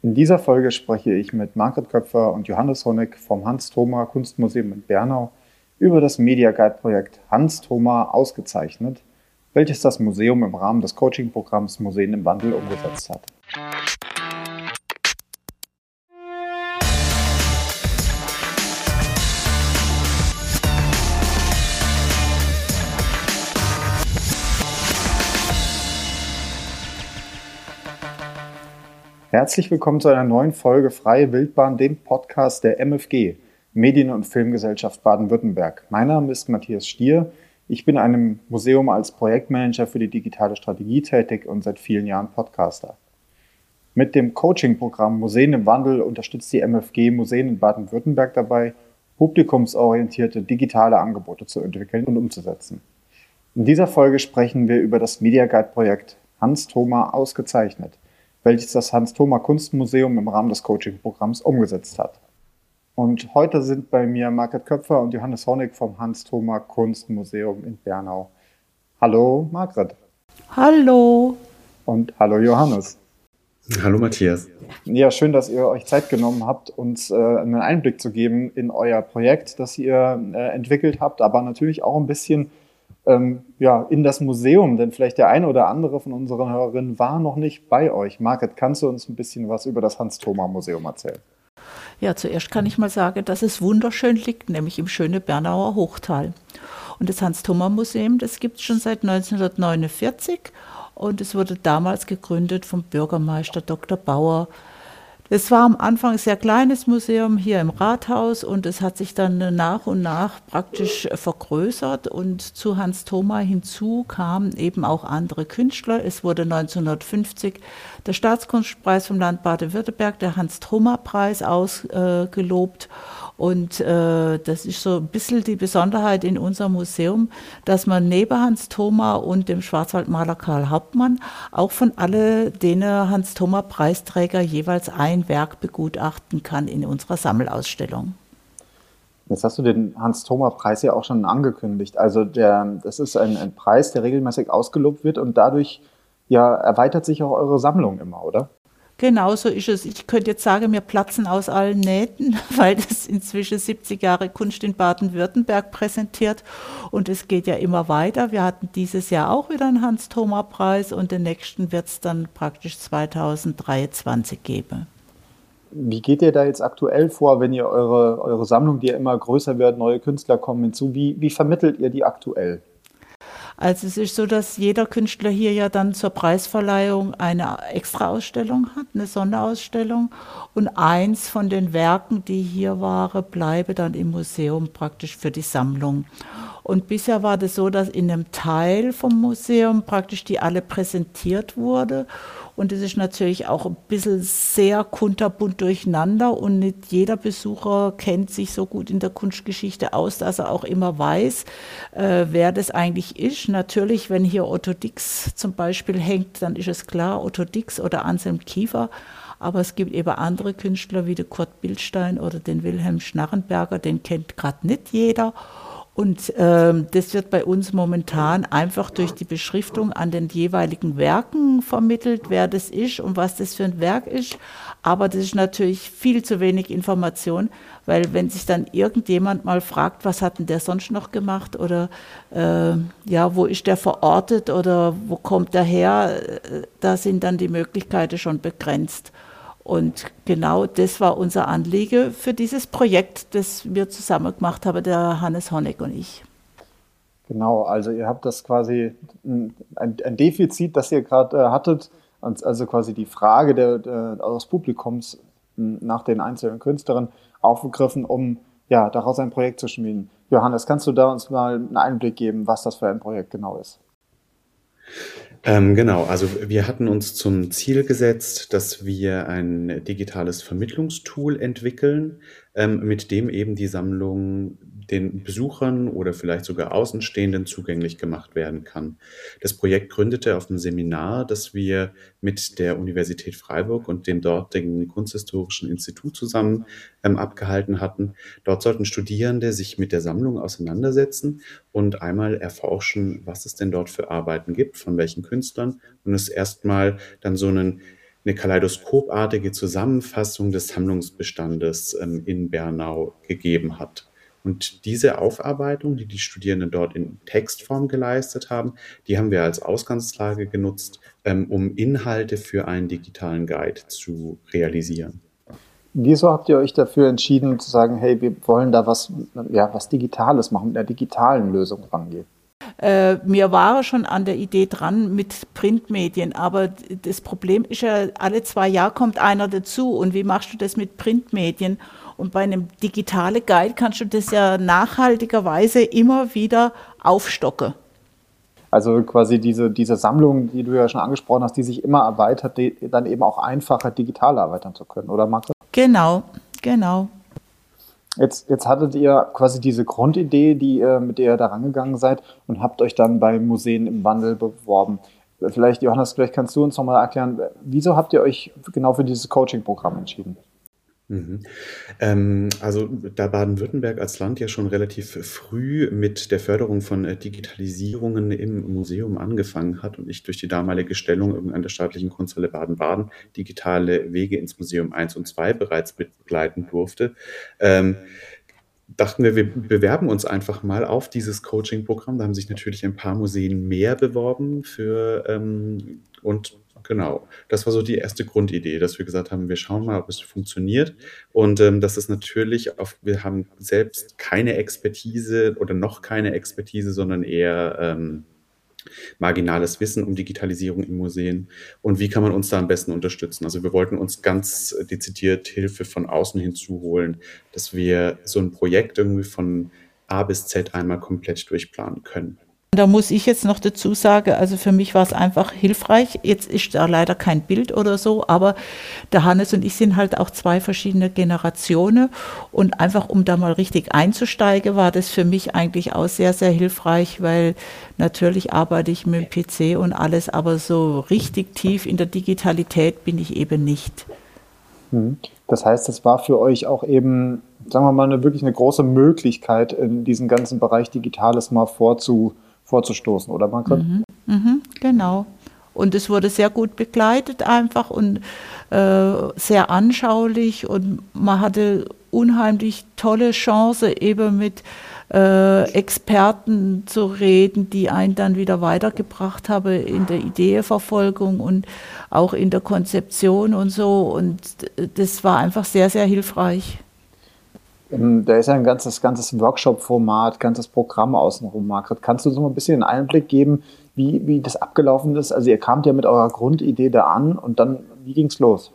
In dieser Folge spreche ich mit Margret Köpfer und Johannes Honeck vom Hans-Thoma Kunstmuseum in Bernau über das Media Guide Projekt Hans-Thoma ausgezeichnet, welches das Museum im Rahmen des Coaching-Programms Museen im Wandel umgesetzt hat. Herzlich willkommen zu einer neuen Folge Freie Wildbahn, dem Podcast der MFG, Medien- und Filmgesellschaft Baden-Württemberg. Mein Name ist Matthias Stier. Ich bin einem Museum als Projektmanager für die digitale Strategie tätig und seit vielen Jahren Podcaster. Mit dem Coaching-Programm Museen im Wandel unterstützt die MFG Museen in Baden-Württemberg dabei, publikumsorientierte digitale Angebote zu entwickeln und umzusetzen. In dieser Folge sprechen wir über das Media Guide Projekt Hans Thoma ausgezeichnet – welches das Hans-Thoma Kunstmuseum im Rahmen des Coaching-Programms umgesetzt hat. Und heute sind bei mir Margret Köpfer und Johannes Honig vom Hans-Thoma Kunstmuseum in Bernau. Hallo Margret. Hallo. Und hallo Johannes. Hallo Matthias. Ja, schön, dass ihr euch Zeit genommen habt, uns äh, einen Einblick zu geben in euer Projekt, das ihr äh, entwickelt habt, aber natürlich auch ein bisschen ähm, ja, in das Museum, denn vielleicht der eine oder andere von unseren Hörerinnen war noch nicht bei euch. Margret, kannst du uns ein bisschen was über das Hans-Thoma-Museum erzählen? Ja, zuerst kann ich mal sagen, dass es wunderschön liegt, nämlich im schönen Bernauer Hochtal. Und das Hans-Thoma-Museum, das gibt es schon seit 1949 und es wurde damals gegründet vom Bürgermeister Dr. Bauer es war am Anfang ein sehr kleines Museum hier im Rathaus und es hat sich dann nach und nach praktisch vergrößert und zu Hans Thoma hinzu kamen eben auch andere Künstler. Es wurde 1950 der Staatskunstpreis vom Land Baden-Württemberg, der Hans Thoma Preis ausgelobt. Und äh, das ist so ein bisschen die Besonderheit in unserem Museum, dass man neben Hans Thoma und dem Schwarzwaldmaler Karl Hauptmann auch von alle denen Hans Thoma Preisträger jeweils ein Werk begutachten kann in unserer Sammelausstellung. Jetzt hast du den Hans-Thoma-Preis ja auch schon angekündigt. Also der, das ist ein, ein Preis, der regelmäßig ausgelobt wird und dadurch ja, erweitert sich auch eure Sammlung immer, oder? Genau so ist es. Ich könnte jetzt sagen, wir platzen aus allen Nähten, weil das inzwischen 70 Jahre Kunst in Baden-Württemberg präsentiert und es geht ja immer weiter. Wir hatten dieses Jahr auch wieder einen Hans-Thoma-Preis und den nächsten wird es dann praktisch 2023 geben. Wie geht ihr da jetzt aktuell vor, wenn ihr eure, eure Sammlung, die ja immer größer wird, neue Künstler kommen hinzu, wie, wie vermittelt ihr die aktuell? Also es ist so, dass jeder Künstler hier ja dann zur Preisverleihung eine Extraausstellung hat, eine Sonderausstellung. Und eins von den Werken, die hier waren, bleibe dann im Museum praktisch für die Sammlung. Und bisher war das so, dass in einem Teil vom Museum praktisch die alle präsentiert wurde. Und es ist natürlich auch ein bisschen sehr kunterbunt durcheinander und nicht jeder Besucher kennt sich so gut in der Kunstgeschichte aus, dass er auch immer weiß, äh, wer das eigentlich ist. Natürlich, wenn hier Otto Dix zum Beispiel hängt, dann ist es klar, Otto Dix oder Anselm Kiefer. Aber es gibt eben andere Künstler wie der Kurt Bildstein oder den Wilhelm Schnarrenberger, den kennt gerade nicht jeder. Und ähm, das wird bei uns momentan einfach durch die Beschriftung an den jeweiligen Werken vermittelt, wer das ist und was das für ein Werk ist. Aber das ist natürlich viel zu wenig Information, weil wenn sich dann irgendjemand mal fragt, was hat denn der sonst noch gemacht oder äh, ja, wo ist der verortet oder wo kommt der her, äh, da sind dann die Möglichkeiten schon begrenzt. Und genau das war unser Anliegen für dieses Projekt, das wir zusammen gemacht haben, der Hannes Honeck und ich. Genau, also ihr habt das quasi ein, ein Defizit, das ihr gerade äh, hattet, also quasi die Frage der, der, des Publikums nach den einzelnen Künstlerinnen aufgegriffen, um ja, daraus ein Projekt zu schmieden. Johannes, kannst du da uns mal einen Einblick geben, was das für ein Projekt genau ist? Ähm, genau, also wir hatten uns zum Ziel gesetzt, dass wir ein digitales Vermittlungstool entwickeln, ähm, mit dem eben die Sammlung den Besuchern oder vielleicht sogar Außenstehenden zugänglich gemacht werden kann. Das Projekt gründete auf einem Seminar, das wir mit der Universität Freiburg und dem dortigen Kunsthistorischen Institut zusammen ähm, abgehalten hatten. Dort sollten Studierende sich mit der Sammlung auseinandersetzen und einmal erforschen, was es denn dort für Arbeiten gibt, von welchen Künstlern und es erstmal dann so einen eine kaleidoskopartige Zusammenfassung des Sammlungsbestandes ähm, in Bernau gegeben hat. Und diese Aufarbeitung, die die Studierenden dort in Textform geleistet haben, die haben wir als Ausgangslage genutzt, ähm, um Inhalte für einen digitalen Guide zu realisieren. Wieso habt ihr euch dafür entschieden zu sagen, hey, wir wollen da was, ja, was Digitales machen, mit einer digitalen Lösung rangehen? Äh, mir war schon an der Idee dran mit Printmedien, aber das Problem ist ja, alle zwei Jahre kommt einer dazu und wie machst du das mit Printmedien? Und bei einem digitalen Guide kannst du das ja nachhaltigerweise immer wieder aufstocken. Also quasi diese, diese Sammlung, die du ja schon angesprochen hast, die sich immer erweitert, die, dann eben auch einfacher digital erweitern zu können, oder Margret? Genau, genau. Jetzt, jetzt hattet ihr quasi diese Grundidee, die, mit der ihr da rangegangen seid und habt euch dann bei Museen im Wandel beworben. Vielleicht, Johannes, vielleicht kannst du uns nochmal erklären, wieso habt ihr euch genau für dieses Coaching-Programm entschieden? Mhm. Ähm, also da Baden-Württemberg als Land ja schon relativ früh mit der Förderung von äh, Digitalisierungen im Museum angefangen hat und ich durch die damalige Stellung an der staatlichen Kunsthalle Baden-Baden digitale Wege ins Museum 1 und 2 bereits begleiten durfte, ähm, dachten wir, wir bewerben uns einfach mal auf dieses Coaching-Programm. Da haben sich natürlich ein paar Museen mehr beworben für ähm, und Genau, das war so die erste Grundidee, dass wir gesagt haben, wir schauen mal, ob es funktioniert. Und ähm, das ist natürlich, auf, wir haben selbst keine Expertise oder noch keine Expertise, sondern eher ähm, marginales Wissen um Digitalisierung in Museen und wie kann man uns da am besten unterstützen. Also wir wollten uns ganz dezidiert Hilfe von außen hinzuholen, dass wir so ein Projekt irgendwie von A bis Z einmal komplett durchplanen können. Da muss ich jetzt noch dazu sagen, also für mich war es einfach hilfreich. Jetzt ist da leider kein Bild oder so, aber der Hannes und ich sind halt auch zwei verschiedene Generationen und einfach um da mal richtig einzusteigen, war das für mich eigentlich auch sehr, sehr hilfreich, weil natürlich arbeite ich mit dem PC und alles, aber so richtig tief in der Digitalität bin ich eben nicht. Hm. Das heißt, es war für euch auch eben, sagen wir mal, eine, wirklich eine große Möglichkeit, in diesen ganzen Bereich Digitales mal vorzu vorzustoßen, oder Margret? Mhm, mhm, genau. Und es wurde sehr gut begleitet einfach und äh, sehr anschaulich und man hatte unheimlich tolle Chance eben mit äh, Experten zu reden, die einen dann wieder weitergebracht haben in der Ideeverfolgung und auch in der Konzeption und so. Und das war einfach sehr, sehr hilfreich. Da ist ja ein ganzes, ganzes Workshop-Format, ganzes Programm außenrum, Margret. Kannst du so ein bisschen einen Einblick geben, wie, wie das abgelaufen ist? Also ihr kamt ja mit eurer Grundidee da an und dann, wie ging es los?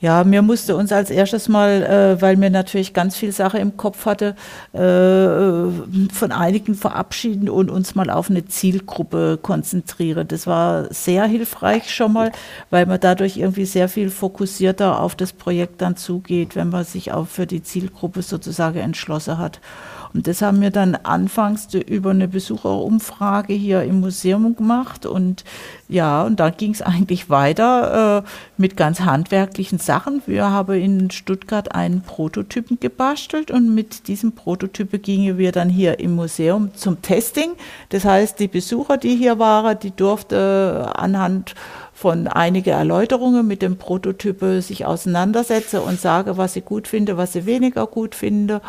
Ja, mir musste uns als erstes mal, äh, weil mir natürlich ganz viel Sache im Kopf hatte, äh, von einigen verabschieden und uns mal auf eine Zielgruppe konzentrieren. Das war sehr hilfreich schon mal, weil man dadurch irgendwie sehr viel fokussierter auf das Projekt dann zugeht, wenn man sich auch für die Zielgruppe sozusagen entschlossen hat. Und das haben wir dann anfangs über eine Besucherumfrage hier im Museum gemacht. Und ja, und dann ging es eigentlich weiter äh, mit ganz handwerklichen Sachen. Wir haben in Stuttgart einen Prototypen gebastelt und mit diesem Prototypen gingen wir dann hier im Museum zum Testing. Das heißt, die Besucher, die hier waren, die durften anhand von einigen Erläuterungen mit dem Prototypen sich auseinandersetzen und sagen, was sie gut finden, was sie weniger gut finden.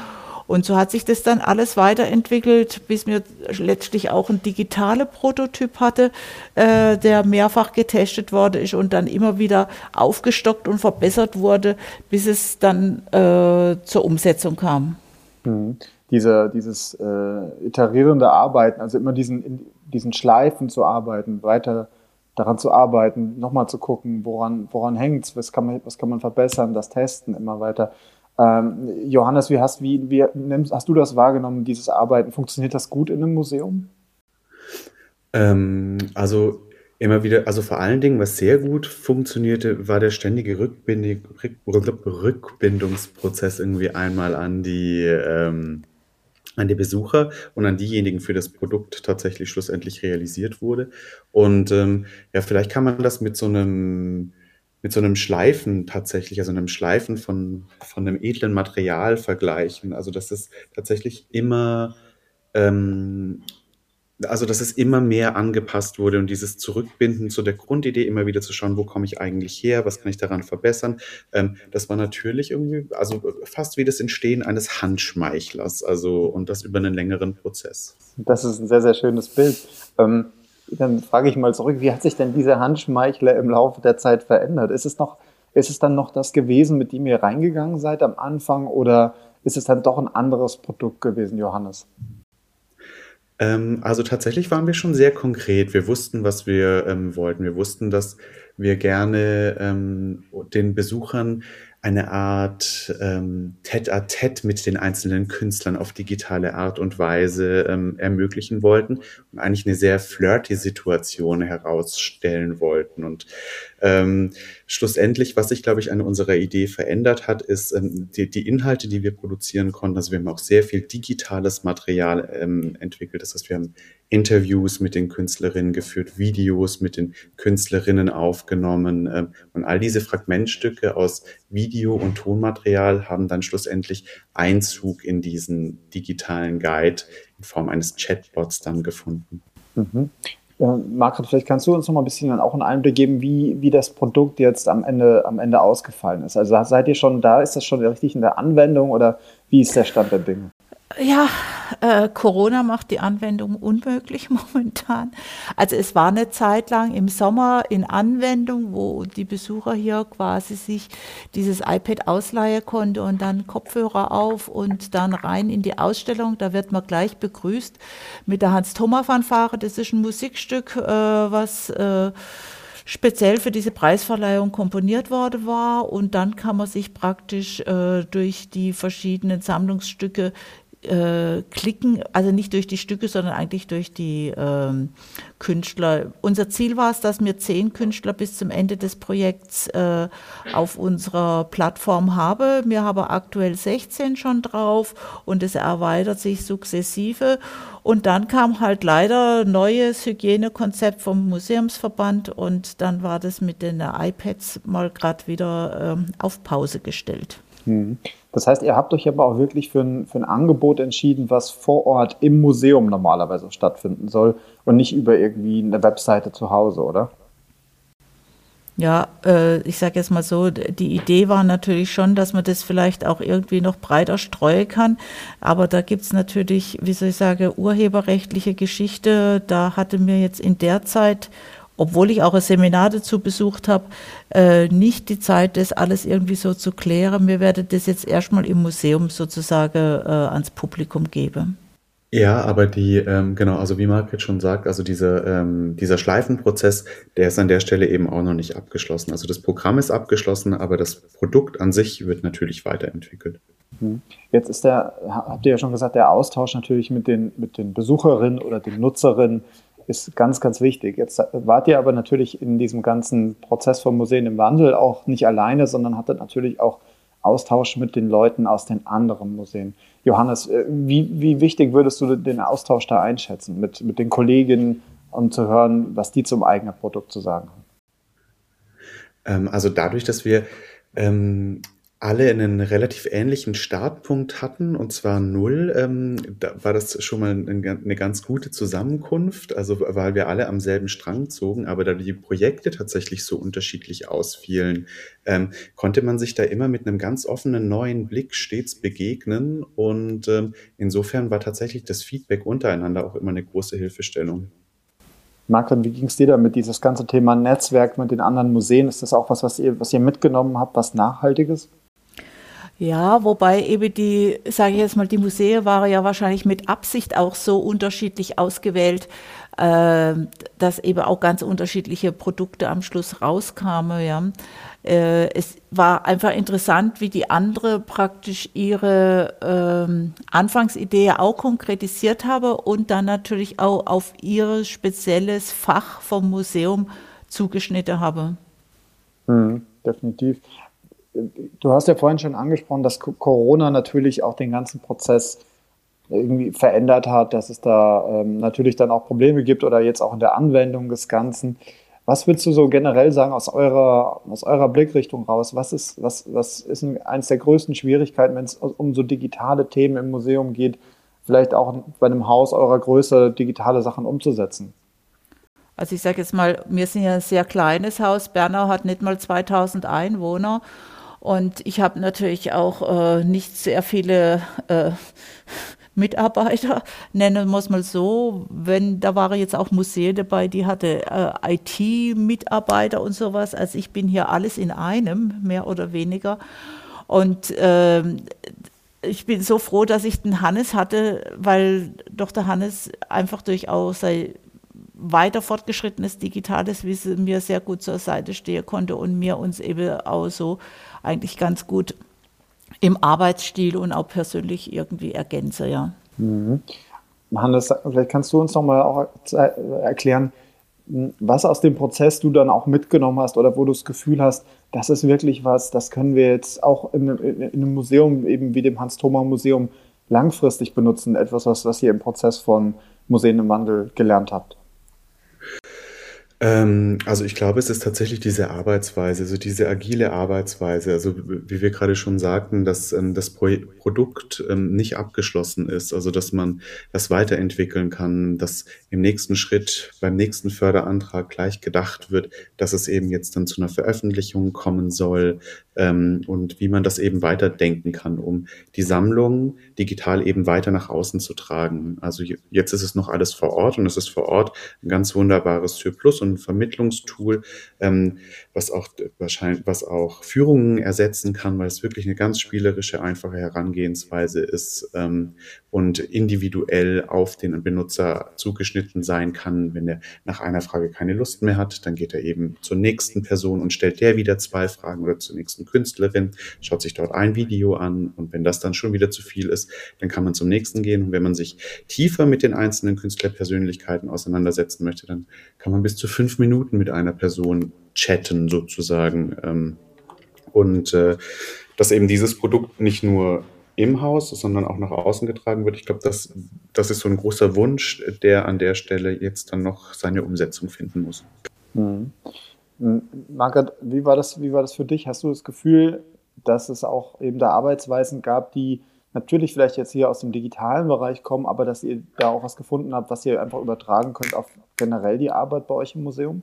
Und so hat sich das dann alles weiterentwickelt, bis mir letztlich auch ein digitaler Prototyp hatte, äh, der mehrfach getestet wurde ist und dann immer wieder aufgestockt und verbessert wurde, bis es dann äh, zur Umsetzung kam. Mhm. Diese, dieses äh, iterierende Arbeiten, also immer diesen, diesen Schleifen zu arbeiten, weiter daran zu arbeiten, nochmal zu gucken, woran, woran hängt es, was, kann man, was kann man verbessern, das Testen immer weiter. Ähm, Johannes, wie hast, wie, wie hast du das wahrgenommen, dieses Arbeiten? Funktioniert das gut in einem Museum? Ähm, also immer wieder, also vor allen Dingen, was sehr gut funktionierte, war der ständige Rückbindung, Rückbindungsprozess irgendwie einmal an die, ähm, an die Besucher und an diejenigen, für das Produkt tatsächlich schlussendlich realisiert wurde. Und ähm, ja, vielleicht kann man das mit so einem mit so einem Schleifen tatsächlich, also einem Schleifen von, von einem edlen Material vergleichen. Also dass es tatsächlich immer, ähm, also dass es immer mehr angepasst wurde und dieses Zurückbinden zu der Grundidee, immer wieder zu schauen, wo komme ich eigentlich her, was kann ich daran verbessern, ähm, das war natürlich irgendwie, also fast wie das Entstehen eines Handschmeichlers, also und das über einen längeren Prozess. Das ist ein sehr, sehr schönes Bild. Ähm, dann frage ich mal zurück, wie hat sich denn dieser Handschmeichler im Laufe der Zeit verändert? Ist es noch, ist es dann noch das gewesen, mit dem ihr reingegangen seid am Anfang oder ist es dann doch ein anderes Produkt gewesen, Johannes? Ähm, also tatsächlich waren wir schon sehr konkret. Wir wussten, was wir ähm, wollten. Wir wussten, dass wir gerne ähm, den Besuchern eine Art ähm, Tête-à-Tête mit den einzelnen Künstlern auf digitale Art und Weise ähm, ermöglichen wollten und eigentlich eine sehr flirty Situation herausstellen wollten. Und ähm, schlussendlich, was sich, glaube ich, an unserer Idee verändert hat, ist ähm, die, die Inhalte, die wir produzieren konnten. Also wir haben auch sehr viel digitales Material ähm, entwickelt. Das heißt, wir haben Interviews mit den Künstlerinnen geführt, Videos mit den Künstlerinnen aufgenommen. Ähm, und all diese Fragmentstücke aus Video- und Tonmaterial haben dann schlussendlich Einzug in diesen digitalen Guide in Form eines Chatbots dann gefunden. Mhm. Äh, Margret, vielleicht kannst du uns noch mal ein bisschen dann auch einen Einblick geben, wie, wie das Produkt jetzt am Ende, am Ende ausgefallen ist. Also seid ihr schon da? Ist das schon richtig in der Anwendung oder wie ist der Stand der Dinge? Ja, äh, Corona macht die Anwendung unmöglich momentan. Also es war eine Zeit lang im Sommer in Anwendung, wo die Besucher hier quasi sich dieses iPad ausleihen konnte und dann Kopfhörer auf und dann rein in die Ausstellung. Da wird man gleich begrüßt mit der Hans-Thoma-Fanfare. Das ist ein Musikstück, äh, was äh, speziell für diese Preisverleihung komponiert worden war. Und dann kann man sich praktisch äh, durch die verschiedenen Sammlungsstücke äh, klicken, also nicht durch die Stücke, sondern eigentlich durch die ähm, Künstler. Unser Ziel war es, dass wir zehn Künstler bis zum Ende des Projekts äh, auf unserer Plattform haben. Wir haben aktuell 16 schon drauf und es erweitert sich sukzessive. Und dann kam halt leider neues Hygienekonzept vom Museumsverband und dann war das mit den iPads mal gerade wieder ähm, auf Pause gestellt. Mhm. Das heißt, ihr habt euch aber auch wirklich für ein, für ein Angebot entschieden, was vor Ort im Museum normalerweise stattfinden soll und nicht über irgendwie eine Webseite zu Hause, oder? Ja, äh, ich sage jetzt mal so, die Idee war natürlich schon, dass man das vielleicht auch irgendwie noch breiter streuen kann. Aber da gibt es natürlich, wie soll ich sagen, urheberrechtliche Geschichte. Da hatte mir jetzt in der Zeit obwohl ich auch ein Seminar dazu besucht habe, äh, nicht die Zeit, das alles irgendwie so zu klären. Mir werde das jetzt erstmal im Museum sozusagen äh, ans Publikum geben. Ja, aber die, ähm, genau, also wie Margret schon sagt, also diese, ähm, dieser Schleifenprozess, der ist an der Stelle eben auch noch nicht abgeschlossen. Also das Programm ist abgeschlossen, aber das Produkt an sich wird natürlich weiterentwickelt. Hm. Jetzt ist der, habt ihr ja schon gesagt, der Austausch natürlich mit den, mit den Besucherinnen oder den Nutzerinnen ist ganz, ganz wichtig. Jetzt wart ihr aber natürlich in diesem ganzen Prozess vom Museen im Wandel auch nicht alleine, sondern hattet natürlich auch Austausch mit den Leuten aus den anderen Museen. Johannes, äh, wie, wie wichtig würdest du den Austausch da einschätzen mit, mit den Kolleginnen, um zu hören, was die zum eigenen Produkt zu sagen haben? Ähm, also dadurch, dass wir ähm, alle einen relativ ähnlichen Startpunkt hatten, und zwar null, ähm, da war das schon mal eine ganz gute Zusammenkunft, also weil wir alle am selben Strang zogen, aber da die Projekte tatsächlich so unterschiedlich ausfielen, ähm, konnte man sich da immer mit einem ganz offenen neuen Blick stets begegnen und ähm, insofern war tatsächlich das Feedback untereinander auch immer eine große Hilfestellung. Martin, wie ging es dir damit, dieses ganze Thema Netzwerk mit den anderen Museen? Ist das auch was, was ihr, was ihr mitgenommen habt, was Nachhaltiges? Ja, wobei eben die, sage ich jetzt mal, die Museen waren ja wahrscheinlich mit Absicht auch so unterschiedlich ausgewählt, äh, dass eben auch ganz unterschiedliche Produkte am Schluss rauskamen. Ja. Äh, es war einfach interessant, wie die andere praktisch ihre ähm, Anfangsidee auch konkretisiert habe und dann natürlich auch auf ihr spezielles Fach vom Museum zugeschnitten habe. Mhm, definitiv du hast ja vorhin schon angesprochen, dass Corona natürlich auch den ganzen Prozess irgendwie verändert hat, dass es da ähm, natürlich dann auch Probleme gibt oder jetzt auch in der Anwendung des Ganzen. Was würdest du so generell sagen aus eurer, aus eurer Blickrichtung raus? Was ist, was, was ist eines der größten Schwierigkeiten, wenn es um so digitale Themen im Museum geht? vielleicht auch bei einem Haus eurer Größe digitale Sachen umzusetzen? Also ich sage jetzt mal, wir sind ja ein sehr kleines Haus. Bernau hat nicht mal 2000 Einwohner. Und ich habe natürlich auch äh, nicht sehr viele äh, Mitarbeiter, nennen wir es mal so. Wenn, da waren jetzt auch Museen dabei, die hatte äh, IT-Mitarbeiter und sowas. Also ich bin hier alles in einem, mehr oder weniger. Und äh, ich bin so froh, dass ich den Hannes hatte, weil doch der Hannes einfach durchaus sein weiter fortgeschrittenes digitales Wissen mir sehr gut zur Seite stehen konnte und mir uns eben auch so eigentlich ganz gut im Arbeitsstil und auch persönlich irgendwie ergänze, ja. Mhm. Hannes, vielleicht kannst du uns noch mal auch erklären, was aus dem Prozess du dann auch mitgenommen hast oder wo du das Gefühl hast, das ist wirklich was, das können wir jetzt auch in, in, in einem Museum, eben wie dem Hans-Thoma-Museum, langfristig benutzen. Etwas, was, was ihr im Prozess von Museen im Wandel gelernt habt. Ähm, also ich glaube, es ist tatsächlich diese Arbeitsweise, also diese agile Arbeitsweise, also wie wir gerade schon sagten, dass ähm, das Pro Produkt ähm, nicht abgeschlossen ist, also dass man das weiterentwickeln kann, dass im nächsten Schritt beim nächsten Förderantrag gleich gedacht wird, dass es eben jetzt dann zu einer Veröffentlichung kommen soll ähm, und wie man das eben weiterdenken kann, um die Sammlung digital eben weiter nach außen zu tragen. Also jetzt ist es noch alles vor Ort und es ist vor Ort ein ganz wunderbares Plus und ein Vermittlungstool, ähm, was auch wahrscheinlich, was auch Führungen ersetzen kann, weil es wirklich eine ganz spielerische, einfache Herangehensweise ist ähm, und individuell auf den Benutzer zugeschnitten sein kann. Wenn er nach einer Frage keine Lust mehr hat, dann geht er eben zur nächsten Person und stellt der wieder zwei Fragen oder zur nächsten Künstlerin, schaut sich dort ein Video an und wenn das dann schon wieder zu viel ist, dann kann man zum nächsten gehen und wenn man sich tiefer mit den einzelnen Künstlerpersönlichkeiten auseinandersetzen möchte, dann kann man bis zu fünf Minuten mit einer Person chatten sozusagen. Ähm, und äh, dass eben dieses Produkt nicht nur im Haus, sondern auch nach außen getragen wird. Ich glaube, das, das ist so ein großer Wunsch, der an der Stelle jetzt dann noch seine Umsetzung finden muss. Mhm. Margaret, wie war, das, wie war das für dich? Hast du das Gefühl, dass es auch eben da Arbeitsweisen gab, die natürlich vielleicht jetzt hier aus dem digitalen Bereich kommen, aber dass ihr da auch was gefunden habt, was ihr einfach übertragen könnt auf generell die Arbeit bei euch im Museum?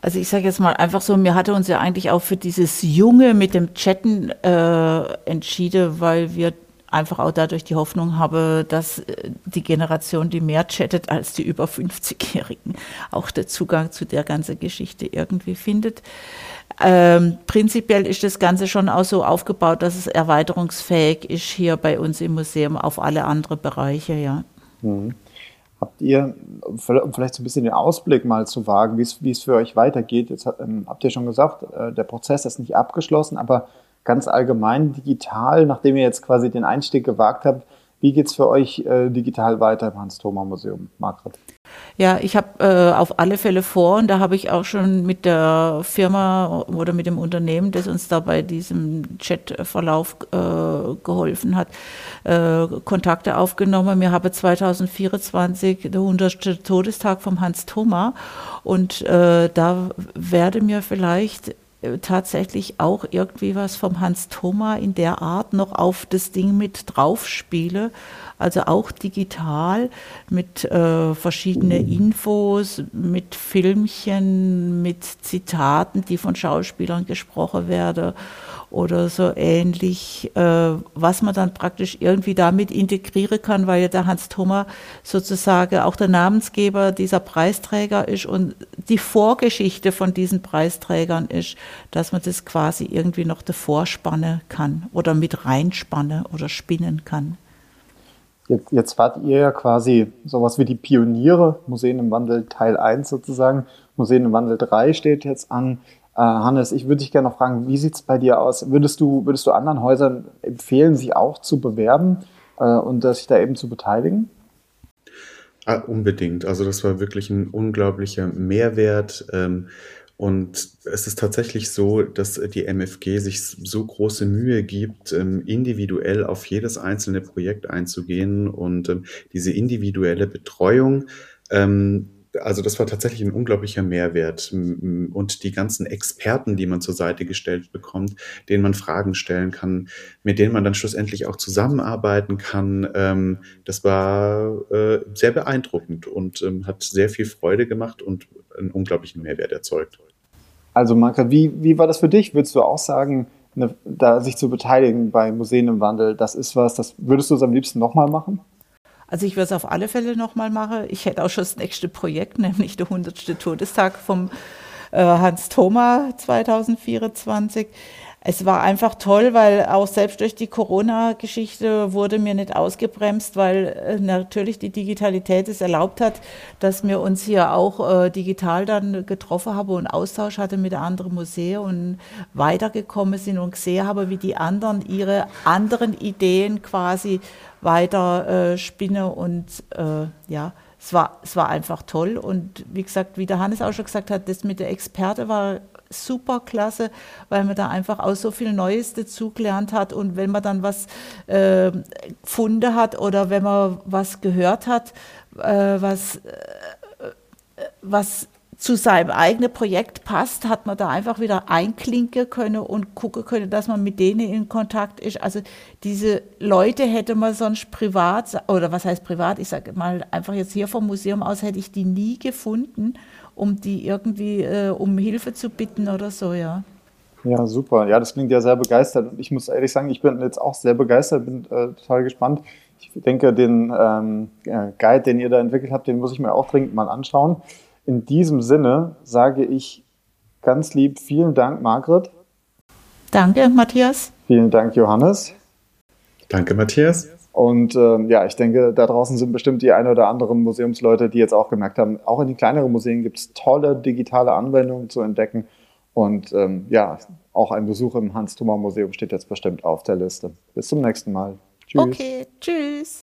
Also ich sage jetzt mal einfach so, mir hatte uns ja eigentlich auch für dieses Junge mit dem Chatten äh, entschieden, weil wir einfach auch dadurch die Hoffnung haben, dass äh, die Generation, die mehr chattet als die über 50-Jährigen, auch der Zugang zu der ganzen Geschichte irgendwie findet. Ähm, prinzipiell ist das Ganze schon auch so aufgebaut, dass es erweiterungsfähig ist hier bei uns im Museum auf alle anderen Bereiche, ja. Mhm. Habt ihr, um vielleicht so ein bisschen den Ausblick mal zu wagen, wie es für euch weitergeht? Jetzt ähm, habt ihr schon gesagt, äh, der Prozess ist nicht abgeschlossen, aber ganz allgemein digital, nachdem ihr jetzt quasi den Einstieg gewagt habt, wie geht es für euch äh, digital weiter im Hans-Thoma-Museum, Margret? Ja, ich habe äh, auf alle Fälle vor und da habe ich auch schon mit der Firma oder mit dem Unternehmen, das uns da bei diesem Chatverlauf äh, geholfen hat, äh, Kontakte aufgenommen. Wir haben 2024 der 100. Todestag vom Hans Thoma und äh, da werde mir vielleicht tatsächlich auch irgendwie was vom Hans Thoma in der Art noch auf das Ding mit drauf spiele. Also auch digital mit äh, verschiedenen Infos, mit Filmchen, mit Zitaten, die von Schauspielern gesprochen werden oder so ähnlich, äh, was man dann praktisch irgendwie damit integrieren kann, weil ja der Hans Thoma sozusagen auch der Namensgeber dieser Preisträger ist und die Vorgeschichte von diesen Preisträgern ist, dass man das quasi irgendwie noch davor spannen kann oder mit reinspannen oder spinnen kann. Jetzt, jetzt wart ihr ja quasi sowas wie die Pioniere, Museen im Wandel Teil 1 sozusagen. Museen im Wandel 3 steht jetzt an. Äh, Hannes, ich würde dich gerne noch fragen, wie sieht es bei dir aus? Würdest du, würdest du anderen Häusern empfehlen, sich auch zu bewerben äh, und sich da eben zu beteiligen? Ah, unbedingt. Also das war wirklich ein unglaublicher Mehrwert. Ähm, und es ist tatsächlich so, dass die MFG sich so große Mühe gibt, ähm, individuell auf jedes einzelne Projekt einzugehen und ähm, diese individuelle Betreuung ähm, also das war tatsächlich ein unglaublicher Mehrwert. Und die ganzen Experten, die man zur Seite gestellt bekommt, denen man Fragen stellen kann, mit denen man dann schlussendlich auch zusammenarbeiten kann, ähm, das war äh, sehr beeindruckend und ähm, hat sehr viel Freude gemacht und einen unglaublichen Mehrwert erzeugt. Also Marka, wie, wie war das für dich? Würdest du auch sagen, eine, da sich zu beteiligen bei Museen im Wandel, das ist was, das würdest du es am liebsten nochmal machen? Also ich würde es auf alle Fälle nochmal machen. Ich hätte auch schon das nächste Projekt, nämlich der 100. Todestag vom äh, Hans Thoma 2024. Es war einfach toll, weil auch selbst durch die Corona-Geschichte wurde mir nicht ausgebremst, weil äh, natürlich die Digitalität es erlaubt hat, dass wir uns hier auch äh, digital dann getroffen haben und Austausch hatte mit anderen Museen und weitergekommen sind und gesehen haben, wie die anderen ihre anderen Ideen quasi weiter äh, spinnen und äh, ja, es war, es war einfach toll. Und wie gesagt, wie der Hannes auch schon gesagt hat, das mit der Experte war super klasse, weil man da einfach auch so viel Neues dazugelernt hat. Und wenn man dann was äh, gefunden hat oder wenn man was gehört hat, äh, was, äh, was zu seinem eigenen Projekt passt, hat man da einfach wieder einklinken können und gucken können, dass man mit denen in Kontakt ist. Also diese Leute hätte man sonst privat, oder was heißt privat, ich sage mal einfach jetzt hier vom Museum aus, hätte ich die nie gefunden, um die irgendwie äh, um Hilfe zu bitten oder so, ja. Ja, super. Ja, das klingt ja sehr begeistert. Und ich muss ehrlich sagen, ich bin jetzt auch sehr begeistert, bin äh, total gespannt. Ich denke, den ähm, Guide, den ihr da entwickelt habt, den muss ich mir auch dringend mal anschauen. In diesem Sinne sage ich ganz lieb vielen Dank, Margret. Danke, Matthias. Vielen Dank, Johannes. Danke, Matthias. Und ähm, ja, ich denke, da draußen sind bestimmt die ein oder anderen Museumsleute, die jetzt auch gemerkt haben, auch in den kleineren Museen gibt es tolle digitale Anwendungen zu entdecken. Und ähm, ja, auch ein Besuch im Hans-Thoma-Museum steht jetzt bestimmt auf der Liste. Bis zum nächsten Mal. Tschüss. Okay, tschüss.